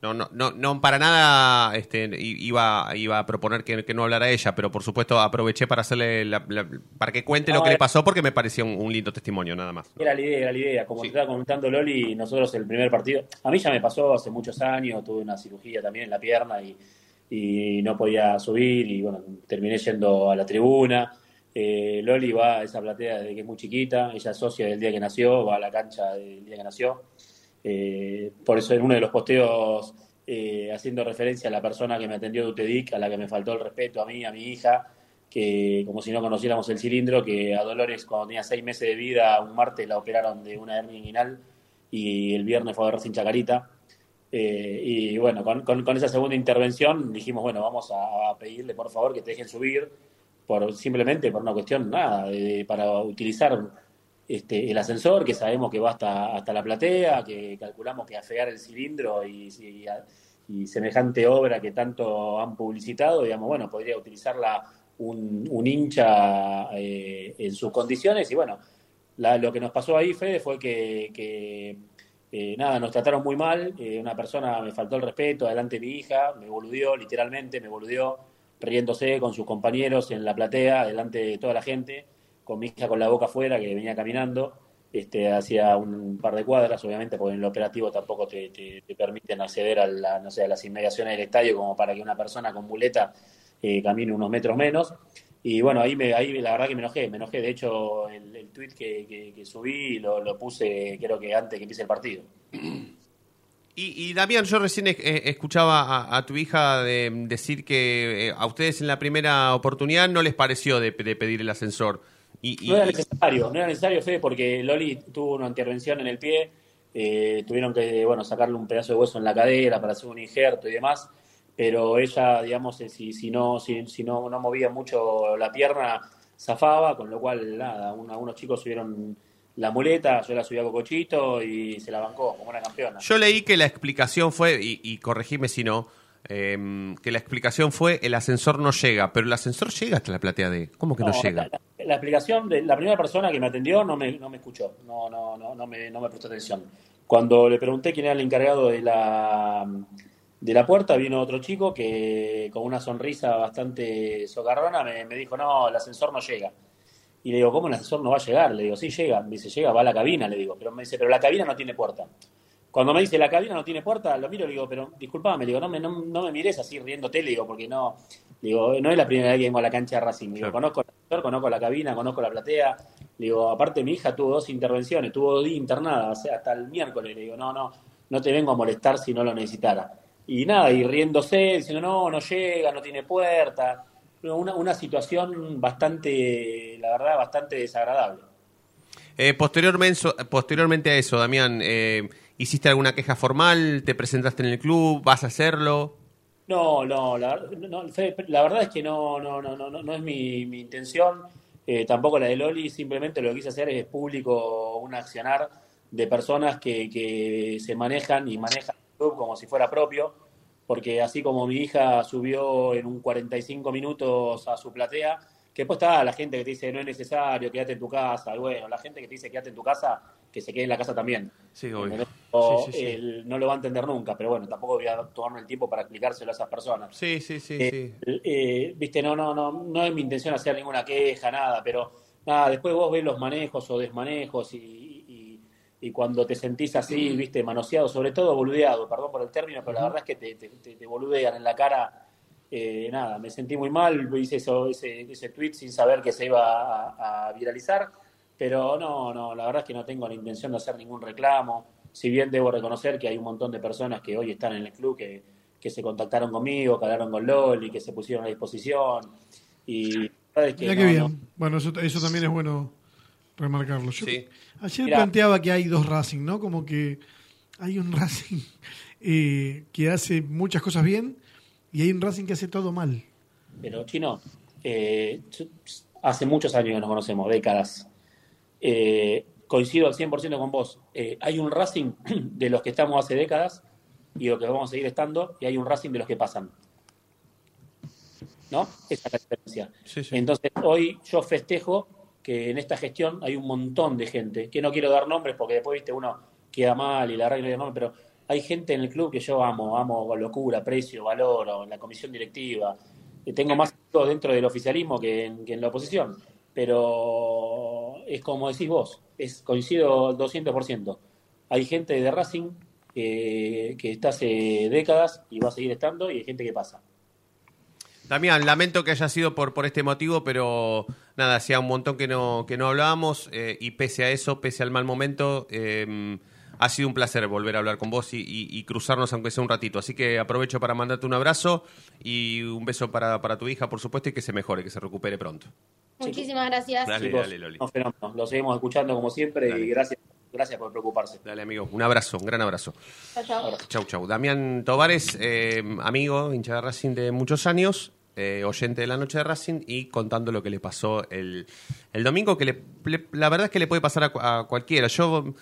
no, no, no, no para nada este, iba, iba a proponer que, que no hablara ella, pero por supuesto aproveché para hacerle la- la- para que cuente lo que le eh. pasó porque me parecía un, un lindo testimonio, nada más. Era la idea, era la idea. Como te estaba comentando Loli, nosotros el primer partido, a mí ya me pasó hace muchos años, tuve una cirugía también en la pierna y, y no podía subir y bueno, terminé yendo a la tribuna. Eh, Loli va a esa platea desde que es muy chiquita, ella es socia del día que nació, va a la cancha del día que nació. Eh, por eso en uno de los posteos, eh, haciendo referencia a la persona que me atendió de UTEDIC, a la que me faltó el respeto a mí, a mi hija, que como si no conociéramos el cilindro, que a Dolores cuando tenía seis meses de vida, un martes la operaron de una hernia inguinal y el viernes fue a ver sin chacarita. Eh, y bueno, con, con- esa segunda intervención dijimos, bueno, vamos a, a pedirle por favor que te dejen subir, por simplemente por una cuestión, nada, de- para utilizar este, el ascensor, que sabemos que va hasta, hasta la platea, que calculamos que afear el cilindro y, y- y semejante obra que tanto han publicitado, digamos, bueno, podría utilizarla un, un hincha eh, en sus condiciones. Y bueno, la- lo que nos pasó ahí, Fede, fue que, que, eh, nada, nos trataron muy mal, eh, una persona me faltó el respeto, adelante mi hija, me boludeó, literalmente me boludeó, riéndose con sus compañeros en la platea, delante de toda la gente, con mi hija con la boca afuera que venía caminando, este, hacia un par de cuadras, obviamente, porque en el operativo tampoco te, te- te permiten acceder a, la, no sé, a las inmediaciones del estadio como para que una persona con muleta eh, camine unos metros menos. Y bueno, ahí, me, ahí la verdad que me enojé, me enojé. De hecho, el, el tweet que, que- subí lo, lo puse creo que antes que empiece el partido. Y, y, Damián, yo recién eh, escuchaba a, a tu hija de- decir que eh, a ustedes en la primera oportunidad no les pareció de pedir el ascensor. Y, y- No era necesario, no era necesario, Fede, porque Loli tuvo una intervención en el pie, eh, tuvieron que, bueno, sacarle un pedazo de hueso en la cadera para hacer un injerto y demás, pero ella, digamos, eh, si, si no, si, si no, no movía mucho la pierna, zafaba, con lo cual, nada, un- algunos chicos subieron la muleta, yo la subí a Cocochito y se la bancó como una campeona. Yo leí que la explicación fue, y, y corregime si no, eh, que la explicación fue el ascensor no llega, pero el ascensor llega hasta la platea D. ¿Cómo que no, No, llega? La, la- la explicación de la primera persona que me atendió no me, no me escuchó, no, no, no, no, me, no me prestó atención. Cuando le pregunté quién era el encargado de la, de la puerta, vino otro chico que con una sonrisa bastante socarrona me, me dijo, no, el ascensor no llega. Y le digo, ¿cómo el ascensor no va a llegar? Le digo, sí llega. Me dice, llega, va a la cabina, le digo. Pero me dice, pero la cabina no tiene puerta. Cuando me dice la cabina no tiene puerta, lo miro y le digo, pero disculpame, le digo, no me, no, no me mires así riéndote, le digo, porque no, le digo, no es la primera vez que vengo a la cancha de Racing. Le digo, conozco el ascensor, conozco la cabina, conozco la platea. Le digo, aparte mi hija tuvo dos intervenciones, tuvo dos días internada, o sea, hasta el miércoles. Le digo, no, no, no te vengo a molestar si no lo necesitara. Y nada, y riéndose, diciendo, no, no llega, no tiene puerta. Una, una situación bastante, la verdad, bastante desagradable. Eh, posteriormente, posteriormente a eso, Damián, eh, ¿hiciste alguna queja formal? ¿Te presentaste en el club? ¿Vas a hacerlo? No, no, la, no, la verdad es que no, no, no, no, no es mi, mi intención, eh, tampoco la de Loli, simplemente lo que quise hacer es público un accionar de personas que, que se manejan y manejan el club como si fuera propio, porque así como mi hija subió en un 45 minutos a su platea, que después está la gente que te dice no es necesario, quédate en tu casa, y bueno, la gente que te dice quédate en tu casa, que se quede en la casa también. Sí, obvio. O Sí, sí, sí. él no lo va a entender nunca, pero bueno, tampoco voy a tomarme el tiempo para explicárselo a esas personas. Sí, sí, sí, Eh, sí. eh, viste, no, no, no, no es mi intención hacer ninguna queja, nada, pero nada, después vos ves los manejos o desmanejos y, y- y cuando te sentís así, viste, manoseado, sobre todo boludeado, perdón por el término, pero la verdad es que te, te, te- te boludean en la cara. Eh, nada, me sentí muy mal, hice eso, ese, ese tweet sin saber que se iba a, a viralizar, pero no, no, la verdad es que no tengo la intención de hacer ningún reclamo. Si bien debo reconocer que hay un montón de personas que hoy están en el club que, que se contactaron conmigo, que hablaron con Loli, que se pusieron a disposición. Y la verdad es que Mira no, qué bien. no. Bueno, eso, eso también es bueno remarcarlo. Yo Sí. ayer Mira. planteaba que hay dos Racing, ¿no? Como que hay un Racing eh, que hace muchas cosas bien y hay un Racing que hace todo mal. Pero, Chino, eh, hace muchos años que nos conocemos, décadas. Eh, coincido al 100% con vos. Eh, hay un Racing de los que estamos hace décadas y los que vamos a seguir estando, y hay un Racing de los que pasan. ¿No? Esa es la diferencia. Sí, sí. Entonces, hoy yo festejo que en esta gestión hay un montón de gente, que no quiero dar nombres porque después, viste, uno queda mal y la regla nombres, pero hay gente en el club que yo amo, amo locura, aprecio, valoro, en la comisión directiva. Eh, Tengo más dentro del oficialismo que en, la oposición, pero es como decís vos, es coincido al 200%. Hay gente de Racing que, que está hace décadas y va a seguir estando, y hay gente que pasa. Damián, lamento que haya sido por, por este motivo, pero nada, hacía un montón que no, que no hablábamos eh, y pese a eso, pese al mal momento, eh, ha sido un placer volver a hablar con vos y, y- y cruzarnos aunque sea un ratito. Así que aprovecho para mandarte un abrazo y un beso para, para tu hija, por supuesto, y que se mejore, que se recupere pronto. Muchísimas gracias. Dale, Chicos, dale, Loli. fenómenos. Lo seguimos escuchando como siempre Dale. y gracias, gracias por preocuparse. Dale, amigo, un abrazo, un gran abrazo. Chao, chao. Chau, chau. Damián Tovares, eh, amigo, hincha de Racing de muchos años, eh, oyente de la noche de Racing y contando lo que le pasó el, el domingo, que le, le- la verdad es que le puede pasar a, a cualquiera. Yo.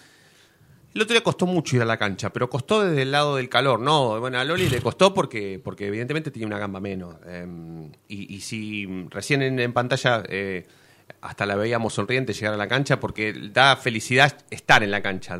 El otro día costó mucho ir a la cancha, pero costó desde el lado del calor, ¿no? Bueno, a Loli le costó porque, porque evidentemente tenía una gamba menos. eh, y, y si recién en, en pantalla eh, hasta la veíamos sonriente llegar a la cancha, porque da felicidad estar en la cancha.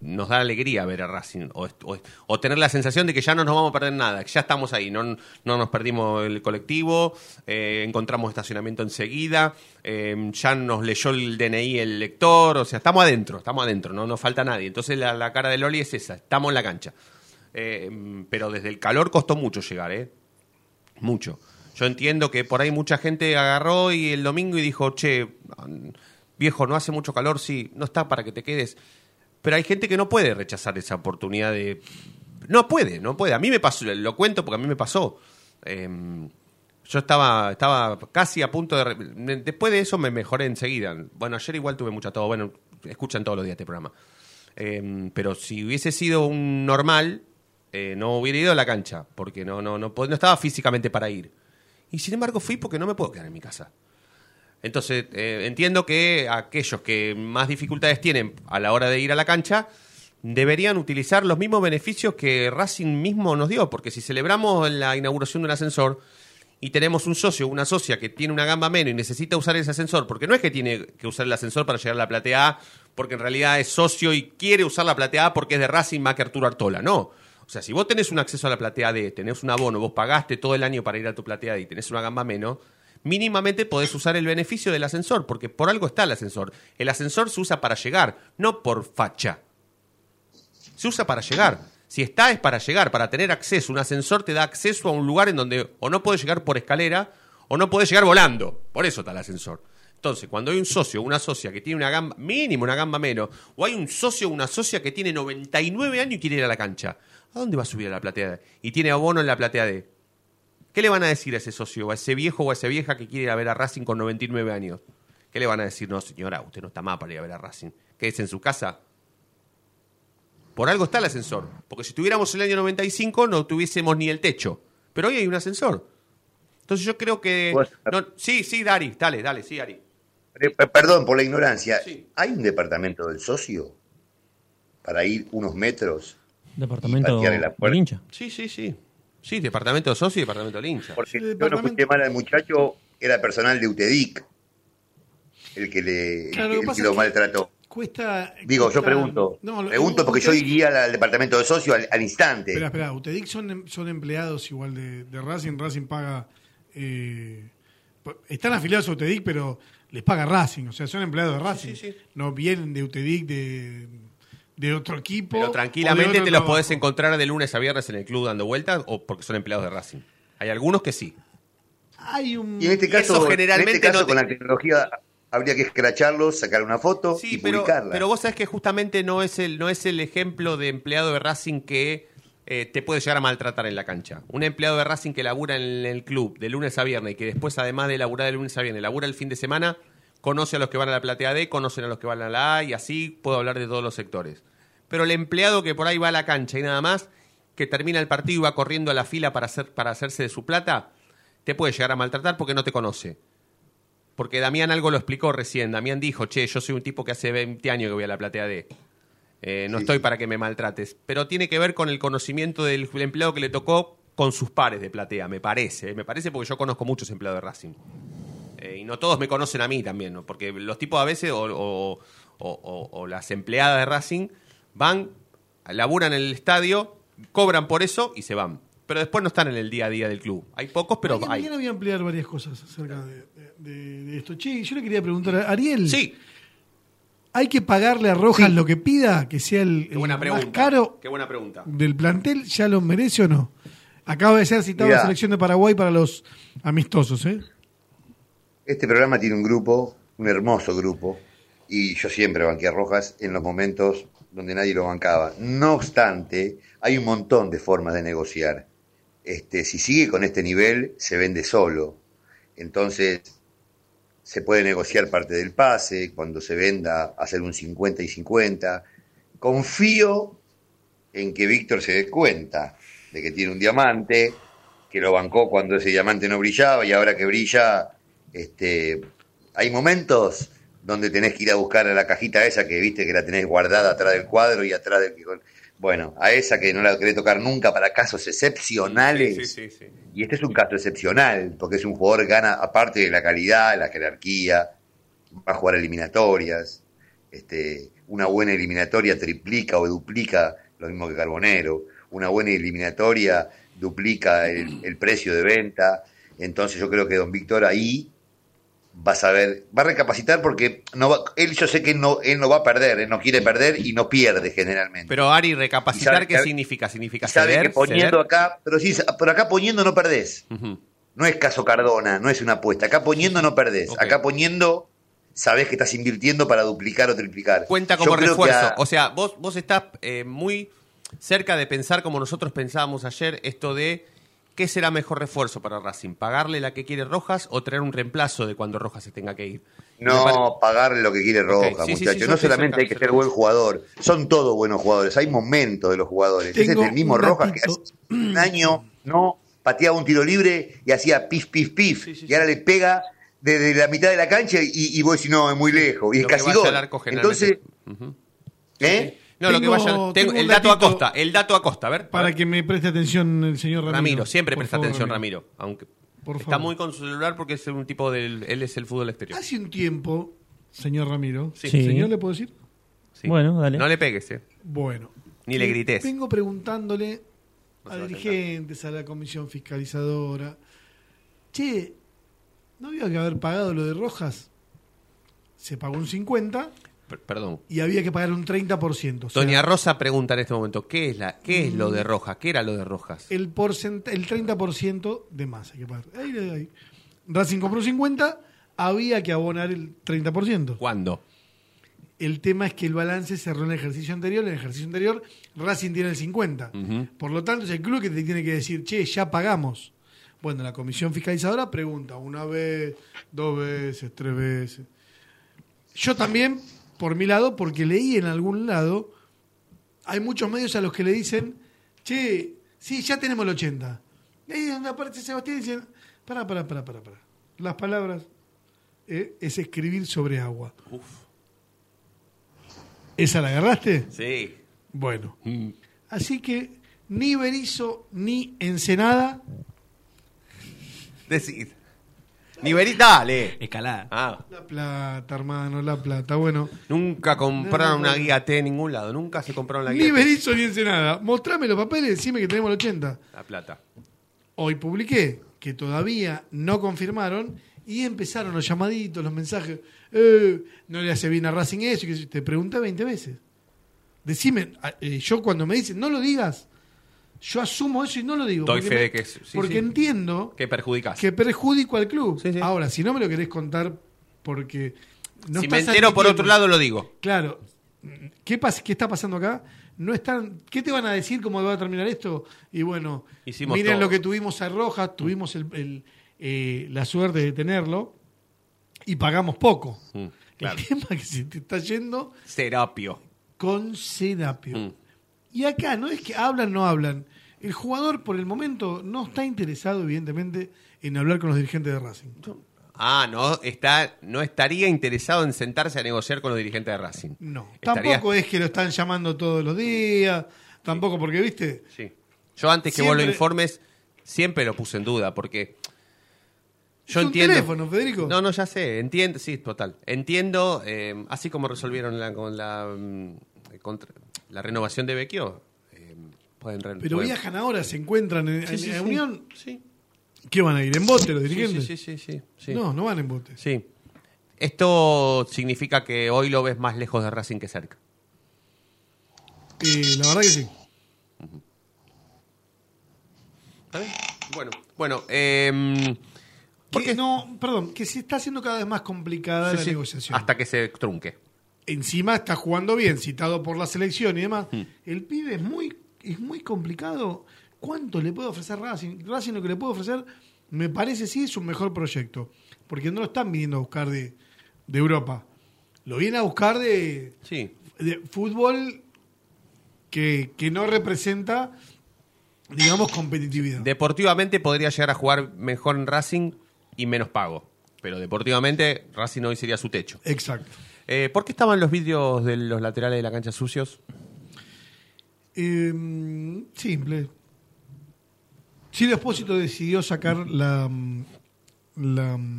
Nos da alegría ver a Racing o, tener la sensación de que ya no nos vamos a perder nada, que ya estamos ahí, no, no nos perdimos el colectivo, eh, encontramos estacionamiento enseguida, eh, ya nos leyó el DNI el lector, o sea, estamos adentro, estamos adentro, no nos falta nadie. Entonces la, la cara de Loli es esa, estamos en la cancha. Eh, pero desde el calor costó mucho llegar, ¿eh? Mucho. Yo entiendo que por ahí mucha gente agarró y el domingo y dijo, che, viejo, no hace mucho calor, sí, no está para que te quedes. Pero hay gente que no puede rechazar esa oportunidad de... No puede, no puede. A mí me pasó, lo cuento porque a mí me pasó. Eh, yo estaba, estaba casi a punto de... Después de eso me mejoré enseguida. Bueno, ayer igual tuve mucha todo. Bueno, escuchan todos los días este programa. Eh, pero si hubiese sido un normal, eh, no hubiera ido a la cancha, porque no, no, no, no estaba físicamente para ir. Y sin embargo fui porque no me puedo quedar en mi casa. Entonces, eh, entiendo que aquellos que más dificultades tienen a la hora de ir a la cancha deberían utilizar los mismos beneficios que Racing mismo nos dio, porque si celebramos la inauguración de un ascensor y tenemos un socio una socia que tiene una gamba menos y necesita usar ese ascensor, porque no es que tiene que usar el ascensor para llegar a la platea A, porque en realidad es socio y quiere usar la platea A porque es de Racing más que Arturo Artola, no. O sea, si vos tenés un acceso a la platea D, tenés un abono, vos pagaste todo el año para ir a tu platea D y tenés una gamba menos, mínimamente podés usar el beneficio del ascensor, porque por algo está el ascensor. El ascensor se usa para llegar, no por facha. Se usa para llegar. Si está es para llegar, para tener acceso. Un ascensor te da acceso a un lugar en donde o no puedes llegar por escalera o no puedes llegar volando. Por eso está el ascensor. Entonces, cuando hay un socio o una socia que tiene una gamba, mínimo una gamba menos, o hay un socio o una socia que tiene 99 años y quiere ir a la cancha, ¿a dónde va a subir a la platea D? Y tiene abono en la platea D. ¿Qué le van a decir a ese socio o a ese viejo o a esa vieja que quiere ir a ver a Racing con 99 años? ¿Qué le van a decir? No, señora, usted no está más para ir a ver a Racing. Quédese en su casa. Por algo está el ascensor. Porque si tuviéramos el año 95 no tuviésemos ni el techo. Pero hoy hay un ascensor. Entonces yo creo que... no- sí, sí, Dari, dale, dale, sí, Dari. Eh, pe- Perdón por la ignorancia. ¿Hay un departamento del socio para ir unos metros? Departamento del hincha. Sí, sí, sí. Sí, departamento de socio y departamento de hincha. Porque yo no escuché mal al muchacho, era personal de UTEDIC el que le Claro, lo el que maltrató. Cuesta. Digo, yo pregunto. No, pregunto porque yo iría al, al departamento de socio al, al instante. Espera, espera, Utedic son, son empleados igual de, de Racing. Racing paga. eh, están afiliados a Utedic, pero les paga Racing. O sea, son empleados de Racing. No vienen de Utedic de, de otro equipo. Pero tranquilamente te los trabajo. podés encontrar de lunes a viernes en el club dando vueltas o porque son empleados de Racing. Hay algunos que sí. Hay un. Y en este caso, Eso generalmente en este caso no te- con la tecnología habría que escracharlos, sacar una foto y pero, publicarla. pero vos sabés que justamente no es el no es el ejemplo de empleado de Racing que eh, te puede llegar a maltratar en la cancha. Un empleado de Racing que labura en el club de lunes a viernes y que después, además de laburar de lunes a viernes, labura el fin de semana, conoce a los que van a la platea D, conocen a los que van a la A y así puedo hablar de todos los sectores. Pero el empleado que por ahí va a la cancha y nada más, que termina el partido y va corriendo a la fila para, hacer, para hacerse de su plata, te puede llegar a maltratar porque no te conoce. Porque Damián algo lo explicó recién. Damián dijo, che, yo soy un tipo que hace 20 años que voy a la platea D. Eh, no estoy para que me maltrates. Pero tiene que ver con el conocimiento del empleado que le tocó con sus pares de platea, me parece. Me parece porque yo conozco muchos empleados de Racing. Eh, y no todos me conocen a mí también, ¿no? porque los tipos a veces, o, o- o- o las empleadas de Racing, van, laburan en el estadio, cobran por eso y se van. Pero después no están en el día a día del club. Hay pocos, pero Mañana, hay. mañana voy a ampliar varias cosas acerca de, de- de- de esto. Che, yo le quería preguntar a Ariel. Sí. ¿Hay que pagarle a Rojas lo que pida? Que sea el, Qué buena el pregunta. más caro Qué buena pregunta. del plantel. ¿Ya lo merece o no? Acaba de ser citado Mirá. la selección de Paraguay para los amistosos, ¿eh? Este programa tiene un grupo, un hermoso grupo, y yo siempre banqué a Rojas en los momentos donde nadie lo bancaba. No obstante, hay un montón de formas de negociar. Este, si sigue con este nivel, se vende solo. Entonces, se puede negociar parte del pase, cuando se venda, hacer un 50 y 50. Confío en que Víctor se dé cuenta de que tiene un diamante, que lo bancó cuando ese diamante no brillaba y ahora que brilla, este, hay momentos donde tenés que ir a buscar a la cajita esa que viste que la tenés guardada atrás del cuadro y atrás del bueno, a esa que no la querés tocar nunca para casos excepcionales. Sí, sí, sí. Y este es un caso excepcional, porque es un jugador que gana, aparte de la calidad, la jerarquía, va a jugar eliminatorias. Este, una buena eliminatoria triplica o duplica lo mismo que Carbonero. Una buena eliminatoria duplica el, el precio de venta. Entonces yo creo que don Víctor ahí va a saber, va a recapacitar porque no va- él yo sé que no, él no va a perder, él no quiere perder y no pierde generalmente. Pero Ari, recapacitar, sabe ¿qué significa? ¿Significa sabe ceder? que poniendo ¿Ceder? acá, pero sí, pero acá poniendo no perdés. No es caso Cardona, no es una apuesta. Acá poniendo no perdés. Acá poniendo sabés que estás invirtiendo para duplicar o triplicar. Cuenta como refuerzo. a- O sea, vos, vos estás eh, muy cerca de pensar como nosotros pensábamos ayer, esto de qué será mejor refuerzo para Racing, pagarle la que quiere Rojas o traer un reemplazo de cuando Rojas se tenga que ir. No, pagarle lo que quiere Roja, Ok, sí, sí, muchachos. sí, no solamente hay que ser buen jugador, son todos buenos jugadores. Hay momentos de los jugadores. Ese es el mismo Rojas que hace un año no pateaba un tiro libre y hacía pif, pif, pif. y ahora le pega desde la mitad de la cancha y, y vos decís, no, es muy lejos. Y es Lo casi gol. Entonces, ¿eh? No, lo que vaya. tengo- tengo un el dato datito Acosta, el dato a ver. a Para ver. que me preste atención el señor Ramiro. Ramiro, siempre Por presta favor, atención Ramiro, aunque Por está favor. muy con su celular porque es un tipo del él es el fútbol exterior. Hace un tiempo, señor Ramiro. Sí. Sí. ¿Señor le puedo decir? Sí. Bueno, dale. No le pegues, eh. Bueno. Ni le grites. Vengo preguntándole No a va a dirigentes, a la comisión fiscalizadora. Che, ¿no había que haber pagado lo de Rojas? Se pagó un 50 Per- Perdón. y había que pagar un 30%. O sea, Doña Rosa pregunta en este momento, ¿qué es la qué es lo Mm. de Rojas? ¿Qué era lo de Rojas? el, porcent el 30% de más hay que pagar. Ahí, ahí, ahí. Racing compró 50, había que abonar el 30%. ¿Cuándo? El tema es que el balance cerró en el ejercicio anterior. En el ejercicio anterior, Racing tiene el 50. Ujú. Por lo tanto, es el club que te tiene que decir, che, ya pagamos. Bueno, la comisión fiscalizadora pregunta una vez, dos veces, tres veces. Yo también, por mi lado, porque leí en algún lado, hay muchos medios a los que le dicen, che, sí, ya tenemos el 80. Y ahí donde aparece Sebastián y dicen, pará, pará, pará, pará, pará. Las palabras eh, es escribir sobre agua. ¿Esa la agarraste? Sí. Bueno. Mm. Así que ni Berizo ni Ensenada Decid. Nivelí, dale. Escalada. Ah, La plata, hermano, la plata. Bueno, nunca compraron No, no, una guía T en ningún lado. Nunca se compraron la guía ni T. Berizo ni Ensenada. Mostrame los papeles, decime que tenemos el 80. La plata. Hoy publiqué que todavía no confirmaron y empezaron los llamaditos, los mensajes. Eh, no le hace bien a Racing eso. y que te pregunté 20 veces. Decime, a- eh, yo cuando me dicen no lo digas, yo asumo eso y no lo digo. Doy porque fe me- de que es- sí, porque sí. entiendo Que perjudicas. que perjudico al club. Sí, sí. Ahora, si no me lo querés contar porque no si me entero por otro lado, lo digo. Claro. ¿Qué, pasa, ¿Qué está pasando acá? no están. ¿Qué te van a decir cómo va a terminar esto? Y bueno, Hicimos miren todo. lo que tuvimos a Rojas, tuvimos el- el, eh, la suerte de tenerlo y pagamos poco. Mm, claro. El tema es que se te está yendo Serapio. con Sedapio. Mm. Y acá no es que hablan, no hablan. El jugador por el momento no está interesado, evidentemente, en hablar con los dirigentes de Racing. Ah, no, está, no estaría interesado en sentarse a negociar con los dirigentes de Racing. No. Estaría- Tampoco es que lo están llamando todos los días. Tampoco porque, viste, Sí. Yo antes que vos lo Siempre- informes, siempre lo puse en duda, porque yo Es un entiendo. teléfono, Federico. No, no, ya sé, entiendo, sí, total. Entiendo, eh, así como resolvieron la, con la, mm, contra- la renovación de Vecchio, pueden pero pueden- viajan ahora, se encuentran en, Sí, en- sí, en. Unión. Sí. ¿Qué van a ir? ¿En bote los dirigentes? sí, sí, sí, sí. No, no van en bote. Sí. Esto significa que hoy lo ves más lejos de Racing que cerca. Eh, la verdad que sí. ¿Está bien? Bueno, bueno, eh, Que no, perdón, que se está haciendo cada vez más complicada la negociación. hasta que se trunque. Encima está jugando bien, citado por la selección y demás. Mm. El pibe es muy, es muy complicado. ¿Cuánto le puede ofrecer Racing? Racing lo que le puede ofrecer, me parece sí es un mejor proyecto. Porque no lo están viniendo a buscar de, de Europa. Lo vienen a buscar de, Sí. de fútbol que, que no representa, digamos, competitividad. Deportivamente podría llegar a jugar mejor en Racing y menos pago. Pero deportivamente Racing hoy sería su techo. Exacto. Eh, ¿Por qué estaban los vídeos de los laterales de la cancha sucios? Eh, simple. Silvio Espósito decidió sacar la mm, la, mm,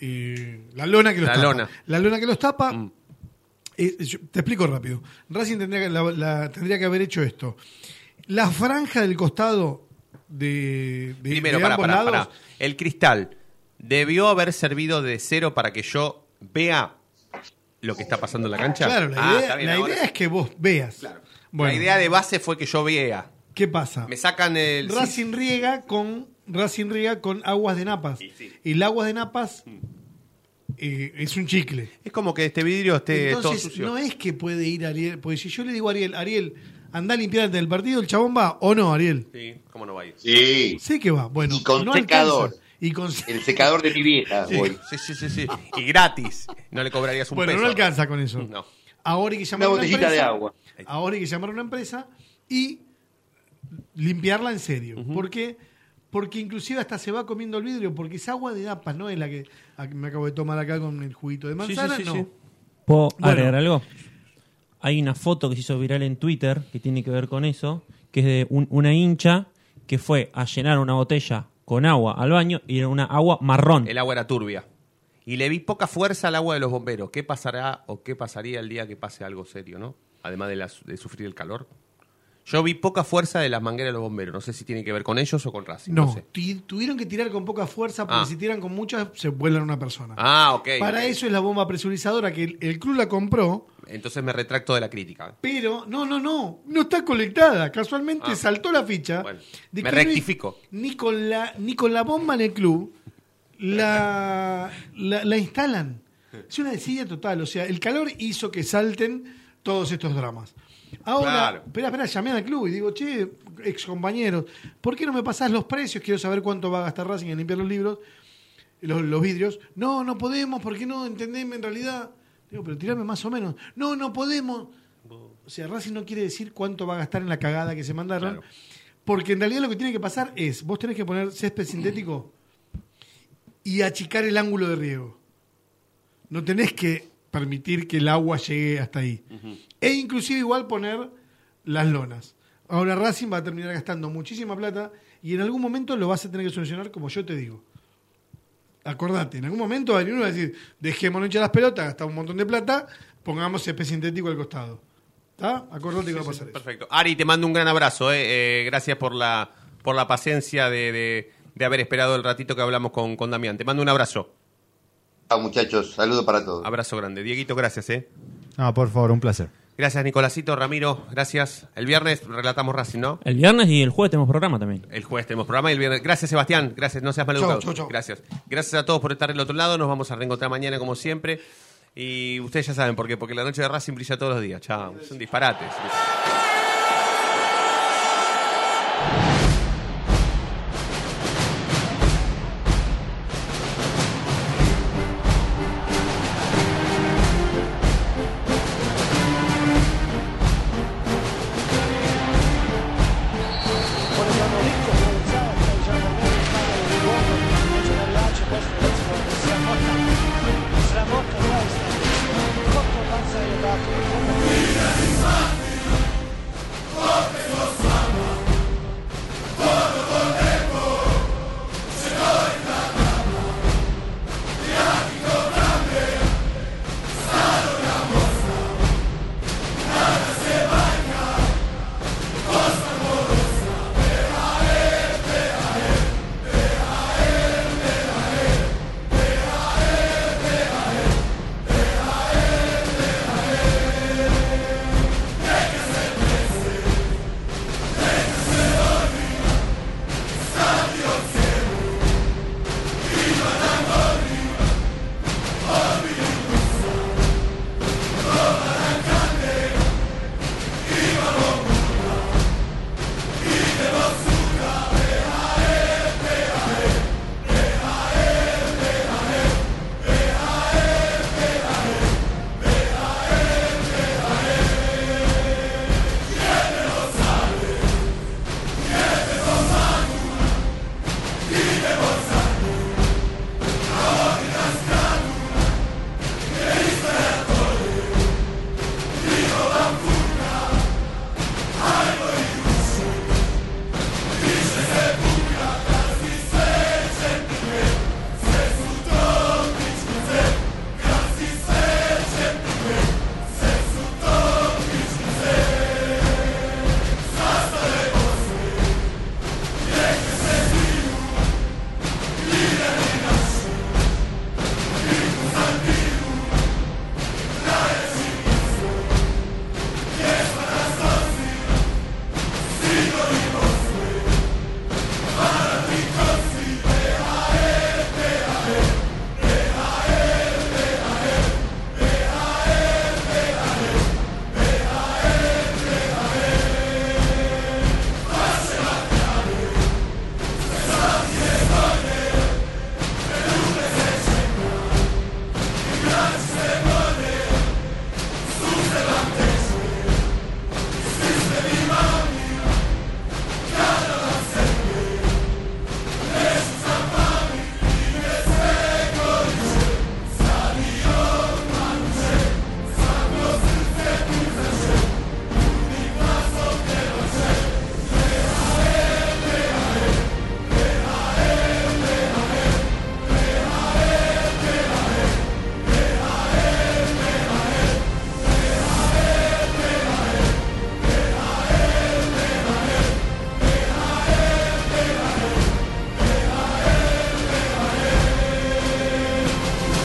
eh, la lona que los La tapa. lona. La lona que los tapa. Mm. eh, te explico rápido. Racing tendría que, la- la- tendría que haber hecho esto. La franja del costado de, de, Primero, de para, ambos para, lados, para. El cristal debió haber servido de cero para que yo vea lo que está pasando en la cancha. Claro, la, Ah, idea, bien, la idea es que vos veas. Bueno, La idea de base fue que yo vea. ¿Qué pasa? Me sacan el. Racing riega con Racing riega con aguas de napas. Y el aguas de napas eh, es un chicle. Es como que este vidrio esté todo Entonces, sucio. no es que puede ir Ariel, porque si yo le digo a Ariel, Ariel, anda a limpiar antes del partido, el chabón va o no, Ariel. Sí, ¿cómo no va a ir? Sí. Sé que va. Bueno, Y con no secador. alcanza. Y con El secador de mi vieja. Sí, voy. sí, sí, sí, sí. Y gratis. No le cobrarías un Bueno, peso. no alcanza con eso. No. Ahora hay que llamar Una a una botellita de agua. Ahora hay que llamar a una empresa y limpiarla en serio. ¿Por qué? Porque inclusive hasta se va comiendo el vidrio, porque esa agua de napas no es la que a- me acabo de tomar acá con el juguito de Sí, sí, manzana, sí, no. sí. ¿Puedo Bueno. agregar algo? Hay una foto que se hizo viral en Twitter que tiene que ver con eso, que es de un- una hincha que fue a llenar una botella con agua al baño y era una agua marrón. El agua era turbia. Y le vi poca fuerza al agua de los bomberos. ¿Qué pasará o qué pasaría el día que pase algo serio, no? Además de, sufrir el calor. Yo vi poca fuerza de las mangueras de los bomberos. No sé si tiene que ver con ellos o con Racing. No, No, sé. ti- tuvieron que tirar con poca fuerza porque Ah. si tiran con mucha se vuelan una persona. Ah, ok. Para eso es la bomba presurizadora que el, el club la compró, Entonces me retracto de la crítica. pero no, no, no, no está conectada. Casualmente Ah. saltó la ficha. Bueno, de me que no hay- rectifico. Ni con la ni con la bomba en el club la, la, la instalan. Es una desidia total. O sea, el calor hizo que salten todos estos dramas. Ahora, Claro. espera, espera, llamé al club y digo, che, ex compañeros, ¿por qué no me pasás los precios? Quiero saber cuánto va a gastar Racing en limpiar los libros, los, los vidrios. No, no podemos, ¿por qué no? Entendeme en realidad. Digo, pero tirame más o menos. No, no podemos. O sea, Racing no quiere decir cuánto va a gastar en la cagada que se mandaron. Claro. Porque en realidad lo que tiene que pasar es, vos tenés que poner césped sintético y achicar el ángulo de riego. No tenés que permitir que el agua llegue hasta ahí. E inclusive igual poner las lonas. Ahora Racing va a terminar gastando muchísima plata y en algún momento lo vas a tener que solucionar como yo te digo. Acordate, en algún momento alguien va a decir, dejémonos echar las pelotas, gastamos un montón de plata, pongamos césped sintético al costado. ¿Está? Acordate que va a pasar eso. Perfecto. Ari, te mando un gran abrazo. eh. Eh, gracias por la, por la paciencia de, de- de haber esperado el ratito que hablamos con, con Damián. Te mando un abrazo. Chao, muchachos. Saludos para todos. Abrazo grande. Dieguito, gracias. ¿eh? No, por favor, un placer. Gracias, Nicolásito, Ramiro. Gracias. El viernes relatamos Racing, ¿no? El viernes y el jueves tenemos programa también. El jueves tenemos programa y el viernes. Gracias, Sebastián. Gracias, no seas maleducado. Chau, chau, chau. Gracias. Gracias a todos por estar del otro lado. Nos vamos a reencontrar mañana, como siempre. Y ustedes ya saben por qué. Porque la noche de Racing brilla todos los días. Chao. Son disparates.